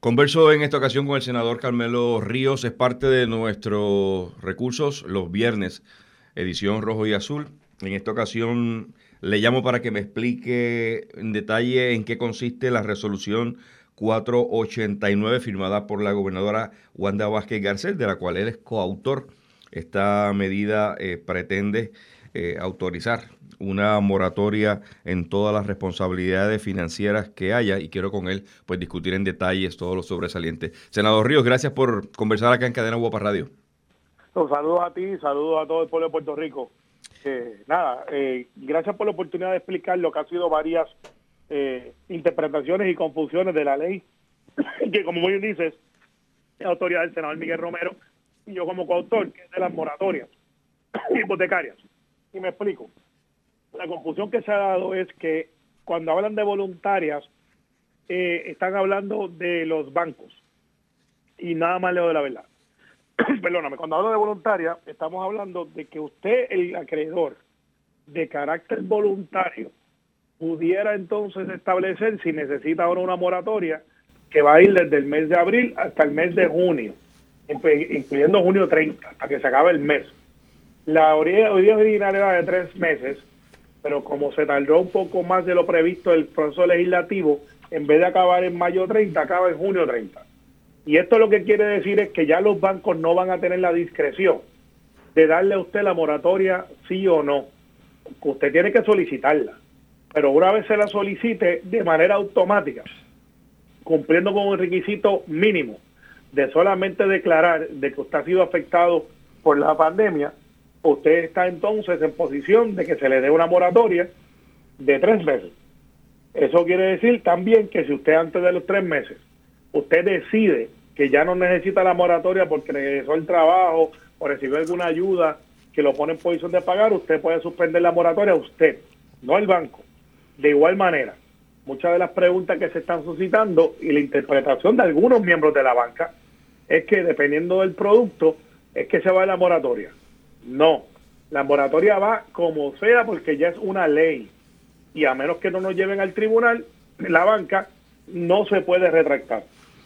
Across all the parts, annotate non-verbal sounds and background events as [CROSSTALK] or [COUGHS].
Converso en esta ocasión con el senador Carmelo Ríos, es parte de nuestros recursos los viernes, edición rojo y azul. En esta ocasión le llamo para que me explique en detalle en qué consiste la resolución 489 firmada por la gobernadora Wanda Vázquez Garcés, de la cual él es coautor. Esta medida eh, pretende eh, autorizar una moratoria en todas las responsabilidades financieras que haya y quiero con él pues discutir en detalles todos los sobresalientes. Senador Ríos, gracias por conversar acá en Cadena Guapa Radio. saludos a ti, saludos a todo el pueblo de Puerto Rico. Eh, nada, eh, gracias por la oportunidad de explicar lo que ha sido varias eh, interpretaciones y confusiones de la ley, [LAUGHS] que como bien dices, es autoridad del senador Miguel Romero y yo como coautor, que es de las moratorias [COUGHS] hipotecarias. Y me explico la confusión que se ha dado es que cuando hablan de voluntarias, eh, están hablando de los bancos. Y nada más leo de la verdad. [CLEARS THROAT] Perdóname, cuando hablo de voluntaria, estamos hablando de que usted, el acreedor de carácter voluntario, pudiera entonces establecer si necesita ahora una moratoria que va a ir desde el mes de abril hasta el mes de junio, incluyendo junio 30, hasta que se acabe el mes. La orilla original era de tres meses, pero como se tardó un poco más de lo previsto el proceso legislativo, en vez de acabar en mayo 30, acaba en junio 30. Y esto lo que quiere decir es que ya los bancos no van a tener la discreción de darle a usted la moratoria sí o no. Usted tiene que solicitarla, pero una vez se la solicite de manera automática, cumpliendo con un requisito mínimo de solamente declarar de que usted ha sido afectado por la pandemia, usted está entonces en posición de que se le dé una moratoria de tres meses. Eso quiere decir también que si usted antes de los tres meses, usted decide que ya no necesita la moratoria porque regresó el trabajo o recibió alguna ayuda que lo pone en posición de pagar, usted puede suspender la moratoria, usted, no el banco. De igual manera, muchas de las preguntas que se están suscitando y la interpretación de algunos miembros de la banca es que dependiendo del producto, es que se va a la moratoria. No, la moratoria va como sea porque ya es una ley y a menos que no nos lleven al tribunal, la banca no se puede retractar.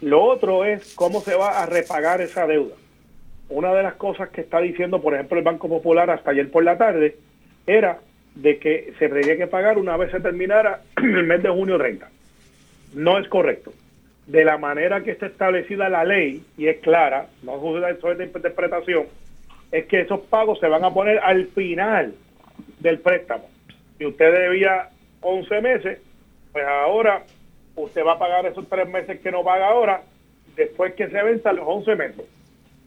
Lo otro es cómo se va a repagar esa deuda. Una de las cosas que está diciendo, por ejemplo, el Banco Popular hasta ayer por la tarde, era de que se tenía que pagar una vez se terminara [CLEARS THROAT] el mes de junio 30. No es correcto. De la manera que está establecida la ley, y es clara, no es de interpretación, es que esos pagos se van a poner al final del préstamo. Si usted debía 11 meses, pues ahora usted va a pagar esos tres meses que no paga ahora, después que se venzan los 11 meses.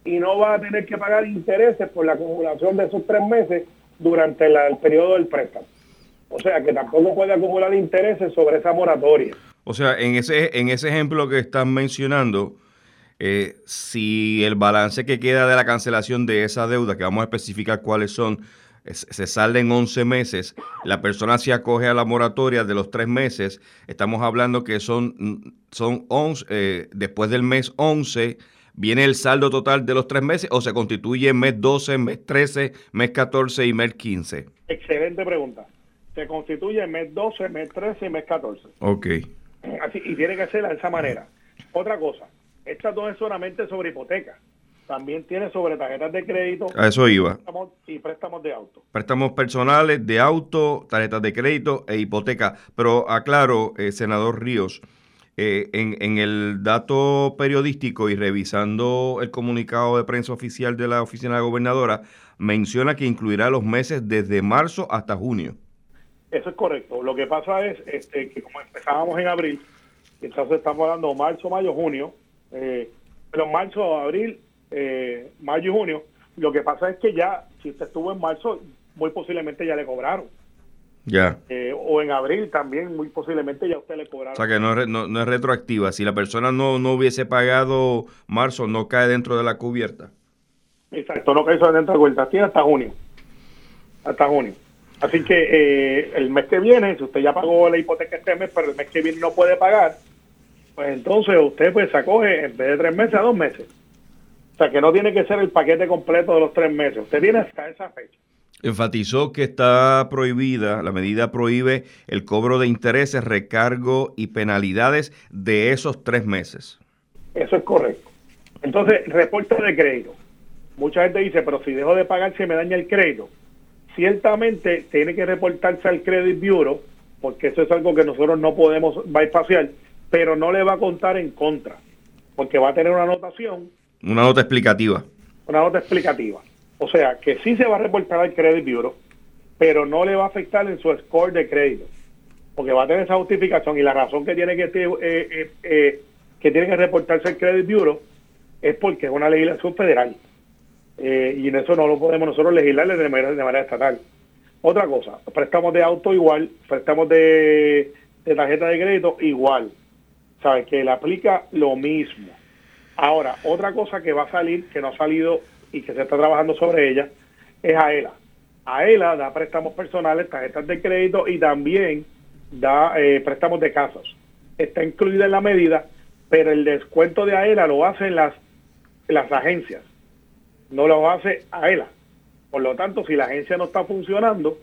Y no va a tener que pagar intereses por la acumulación de esos tres meses durante el periodo del préstamo. O sea que tampoco puede acumular intereses sobre esa moratoria. O sea, en ese, en ese ejemplo que están mencionando, eh, si el balance que queda de la cancelación de esa deuda, que vamos a especificar cuáles son, se sale en 11 meses, la persona se acoge a la moratoria de los tres meses, estamos hablando que son, son 11, eh, después del mes 11, ¿viene el saldo total de los tres meses o se constituye mes 12, mes 13, mes 14 y mes 15? Excelente pregunta. Se constituye mes 12, mes 13 y mes 14. Ok. Así, y tiene que ser de esa manera. Otra cosa, esta no es solamente sobre hipoteca, también tiene sobre tarjetas de crédito. A eso iba. y préstamos de auto. Préstamos personales de auto, tarjetas de crédito e hipoteca. Pero aclaro, eh, senador Ríos, eh, en, en, el dato periodístico y revisando el comunicado de prensa oficial de la oficina de la gobernadora, menciona que incluirá los meses desde marzo hasta junio. Eso es correcto. Lo que pasa es este, que como empezábamos en abril, entonces estamos hablando marzo, mayo, junio, eh, pero marzo, abril, eh, mayo y junio. Lo que pasa es que ya, si usted estuvo en marzo, muy posiblemente ya le cobraron. Ya. Eh, o en abril también, muy posiblemente ya usted le cobraron. O sea que no, no, es retroactiva. Si la persona no, no hubiese pagado marzo, no cae dentro de la cubierta. Exacto, no cae dentro de la cubierta. Tiene hasta junio. Hasta junio. Así que eh, el mes que viene, si usted ya pagó la hipoteca este mes, pero el mes que viene no puede pagar, pues entonces usted pues se acoge en vez de tres meses a dos meses. O sea que no tiene que ser el paquete completo de los tres meses, usted tiene hasta esa fecha. Enfatizó que está prohibida, la medida prohíbe el cobro de intereses, recargo y penalidades de esos tres meses. Eso es correcto. Entonces, reporte de crédito. Mucha gente dice, pero si dejo de pagar se me daña el crédito. Ciertamente tiene que reportarse al Credit Bureau, porque eso es algo que nosotros no podemos bypassar, pero no le va a contar en contra, porque va a tener una anotación. Una nota explicativa. Una nota explicativa. O sea, que sí se va a reportar al Credit Bureau, pero no le va a afectar en su score de crédito, porque va a tener esa justificación y la razón que tiene que, eh, eh, eh, que tiene que reportarse al Credit Bureau es porque es una legislación federal y en eso no lo podemos nosotros legislar de manera, de manera estatal. Otra cosa, préstamos de auto igual, préstamos de, de tarjeta de crédito igual, ¿sabes? Que le aplica lo mismo. Ahora, otra cosa que va a salir, que no ha salido y que se está trabajando sobre ella, es AELA. AELA da préstamos personales, tarjetas de crédito y también da eh, préstamos de casas. Está incluida en la medida, pero el descuento de AELA lo hacen las, las agencias, no lo hace AELA. Por lo tanto, si la agencia no está funcionando,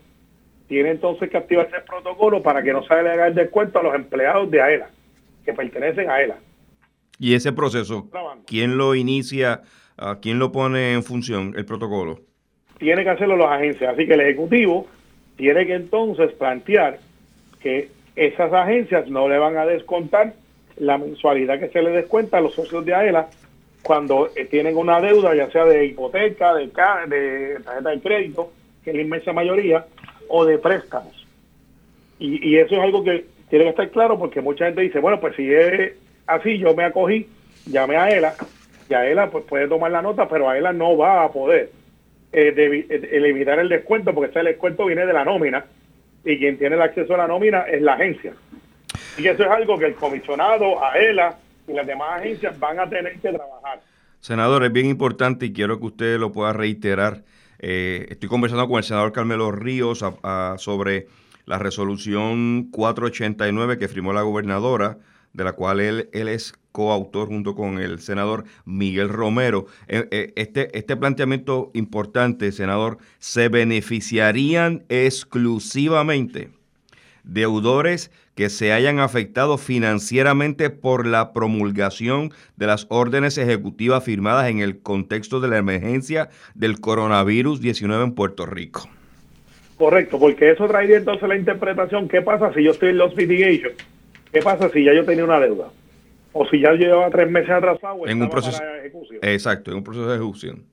tiene entonces que activarse el protocolo para que no se le haga el descuento a los empleados de AELA, que pertenecen a AELA. ¿Y ese proceso, quién lo inicia, quién lo pone en función, el protocolo? tiene que hacerlo las agencias. Así que el Ejecutivo tiene que entonces plantear que esas agencias no le van a descontar la mensualidad que se le descuenta a los socios de AELA cuando eh, tienen una deuda, ya sea de hipoteca, de, de tarjeta de crédito, que es la inmensa mayoría, o de préstamos. Y, y eso es algo que tiene que estar claro porque mucha gente dice, bueno, pues si es así, yo me acogí, llamé a AELA, y AELA pues puede tomar la nota, pero AELA no va a poder eh, de, evitar el descuento, porque ese descuento viene de la nómina y quien tiene el acceso a la nómina es la agencia. Y eso es algo que el comisionado, AELA y las demás agencias van a tener que trabajar. Senador, es bien importante y quiero que usted lo pueda reiterar. Eh, estoy conversando con el senador Carmelo Ríos sobre la resolución 489 que firmó la gobernadora, de la cual él, es coautor junto con el senador Miguel Romero. Eh, eh, este, este planteamiento importante, senador, se beneficiarían exclusivamente deudores que se hayan afectado financieramente por la promulgación de las órdenes ejecutivas firmadas en el contexto de la emergencia del coronavirus 19 en Puerto Rico. Correcto, porque eso traería entonces la interpretación, ¿qué pasa si yo estoy en los mitigation? ¿Qué pasa si ya yo tenía una deuda? o si ya lleva tres meses atrasado en un proceso de ejecución. Exacto, en un proceso de ejecución.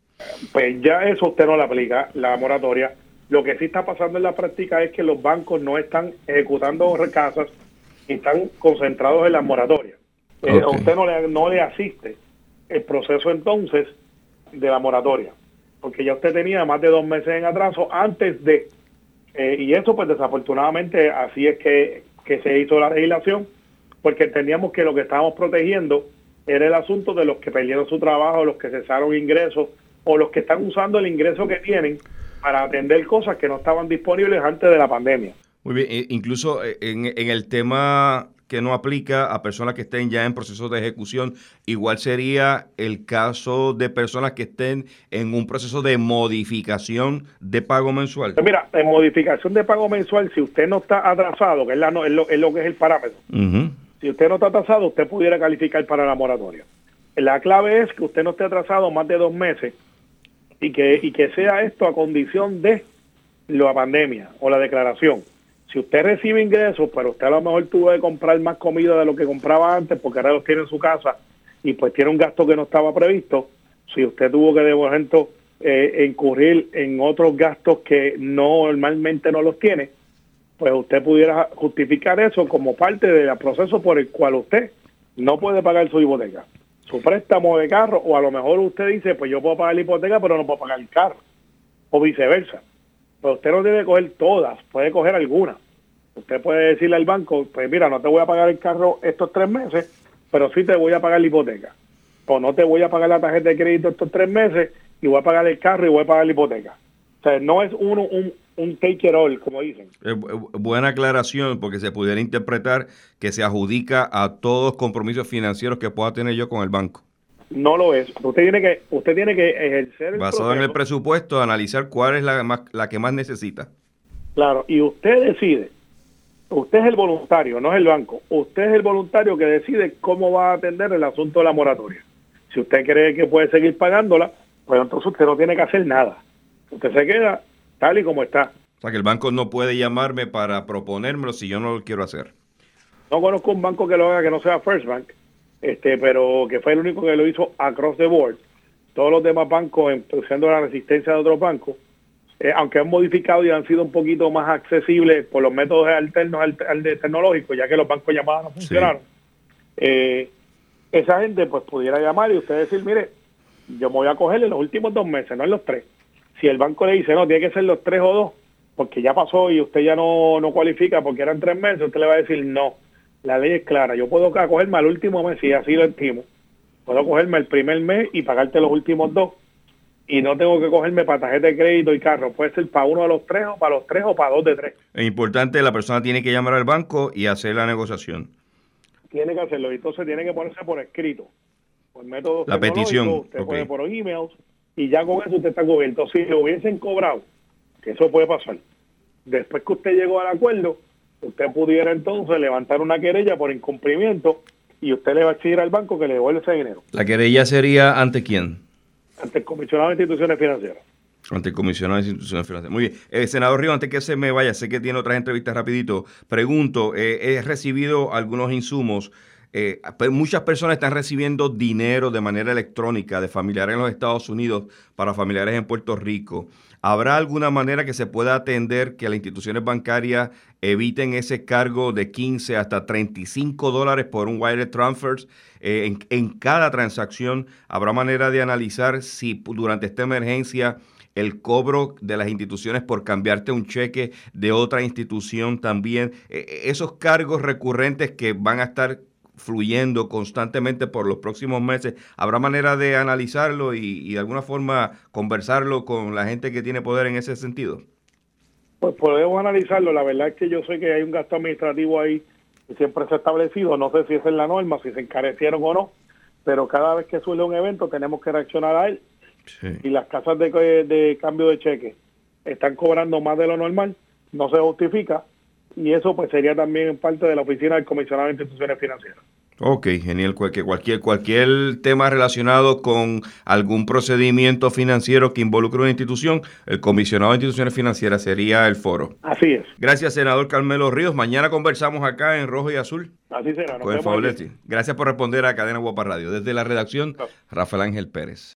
Pues ya eso usted no le aplica, la moratoria. Lo que sí está pasando en la práctica es que los bancos no están ejecutando recasas y están concentrados en las moratorias. Eh, a usted no le, no le asiste el proceso entonces de la moratoria, porque ya usted tenía más de dos meses en atraso antes de, eh, y eso pues desafortunadamente así es que, que se hizo la legislación porque entendíamos que lo que estábamos protegiendo era el asunto de los que perdieron su trabajo, los que cesaron ingresos o los que están usando el ingreso que tienen para atender cosas que no estaban disponibles antes de la pandemia. Muy bien, e incluso eh, en, en el tema que no aplica a personas que estén ya en proceso de ejecución. Igual sería el caso de personas que estén en un proceso de modificación de pago mensual. Pues mira, en modificación de pago mensual, si usted no está atrasado, que es, la, es, lo, que es el parámetro, si usted no está atrasado, usted pudiera calificar para la moratoria. La clave es que usted no esté atrasado más de dos meses y que, y que sea esto a condición de la pandemia o la declaración si usted recibe ingresos, pero usted a lo mejor tuvo que comprar más comida de lo que compraba antes porque ahora los tiene en su casa y pues tiene un gasto que no estaba previsto, si usted tuvo que de momento eh, incurrir en otros gastos que normalmente no los tiene, pues usted pudiera justificar eso como parte del proceso por el cual usted no puede pagar su hipoteca, su préstamo de carro, o a lo mejor usted dice, pues yo puedo pagar la hipoteca, pero no puedo pagar el carro, o viceversa. Pero usted no debe coger todas, puede coger algunas. Usted puede decirle al banco, pues mira, no te voy a pagar el carro estos tres meses, pero sí te voy a pagar la hipoteca. O no te voy a pagar la tarjeta de crédito estos tres meses y voy a pagar el carro y voy a pagar la hipoteca. O sea, no es uno un, un take it all, como dicen. buena aclaración, porque se pudiera interpretar que se adjudica a todos compromisos financieros que pueda tener yo con el banco. No lo es. Usted tiene que, usted tiene que ejercer. Basado en el presupuesto, analizar cuál es la, la que más necesita. Claro, y usted decide Usted es el voluntario, no es el banco. Usted es el voluntario que decide cómo va a atender el asunto de la moratoria. Si usted cree que puede seguir pagándola, pues entonces usted no tiene que hacer nada. Usted se queda tal y como está. O sea, que el banco no puede llamarme para proponérmelo si yo no lo quiero hacer. No conozco un banco que lo haga que no sea First Bank, este, pero que fue el único que lo hizo across the board. Todos los demás bancos, empezando la resistencia de otros bancos, eh, aunque han modificado y han sido un poquito más accesibles por los métodos alternos al, tecnológico, ya que los bancos llamados no funcionaron, eh, esa gente pues pudiera llamar y usted decir, mire, yo me voy a cogerle los últimos dos meses, no en los tres. Si el banco le dice, no, tiene que ser los tres o dos, porque ya pasó y usted ya no, no cualifica porque eran tres meses, usted le va a decir, no, la ley es clara, yo puedo cogerme al último mes, si así lo estimo, puedo cogerme el primer mes y pagarte los últimos dos y no tengo que cogerme para tarjeta de crédito y carro. Puede ser para uno de los tres o para los tres o para dos de tres. Es importante, la persona tiene que llamar al banco y hacer la negociación. Tiene que hacerlo y entonces tiene que ponerse por escrito. Por método la petición. Usted pone por emails y ya con eso usted está cubierto. Si le hubiesen cobrado, que eso puede pasar, después que usted llegó al acuerdo, usted pudiera entonces levantar una querella por incumplimiento y usted le va a exigir al banco que le devuelva ese dinero. ¿La querella sería ante quién? Ante el comisionado de instituciones financieras. Ante el comisionado de instituciones financieras. Muy bien. Eh, senador Río, antes que se me vaya, sé que tiene otras entrevistas rapidito. Pregunto, eh, he recibido algunos insumos. Eh, muchas personas están recibiendo dinero de manera electrónica de familiares en los Estados Unidos para familiares en Puerto Rico. ¿Habrá alguna manera que se pueda atender que las instituciones bancarias eviten ese cargo de 15 hasta 35 dólares por un wire transfers eh, en, cada transacción? ¿Habrá manera de analizar si durante esta emergencia el cobro de las instituciones por cambiarte un cheque de otra institución también? Eh, esos cargos recurrentes que van a estar fluyendo constantemente por los próximos meses. ¿Habrá manera de analizarlo y, de alguna forma conversarlo con la gente que tiene poder en ese sentido? Pues podemos analizarlo. La verdad es que yo sé que hay un gasto administrativo ahí que siempre se ha establecido. No sé si es en la norma, si se encarecieron o no, pero cada vez que suele un evento tenemos que reaccionar a él. Y las casas de, de cambio de cheque están cobrando más de lo normal, no se justifica y eso pues sería también parte de la oficina del comisionado de instituciones financieras. Ok, genial. Cualquier, cualquier tema relacionado con algún procedimiento financiero que involucre una institución, el comisionado de instituciones financieras sería el foro. Así es. Gracias, senador Carmelo Ríos. Mañana conversamos acá en Rojo y Azul. Así será. Con el Gracias por responder a Cadena Guapa Radio. Desde la redacción, Rafael Ángel Pérez.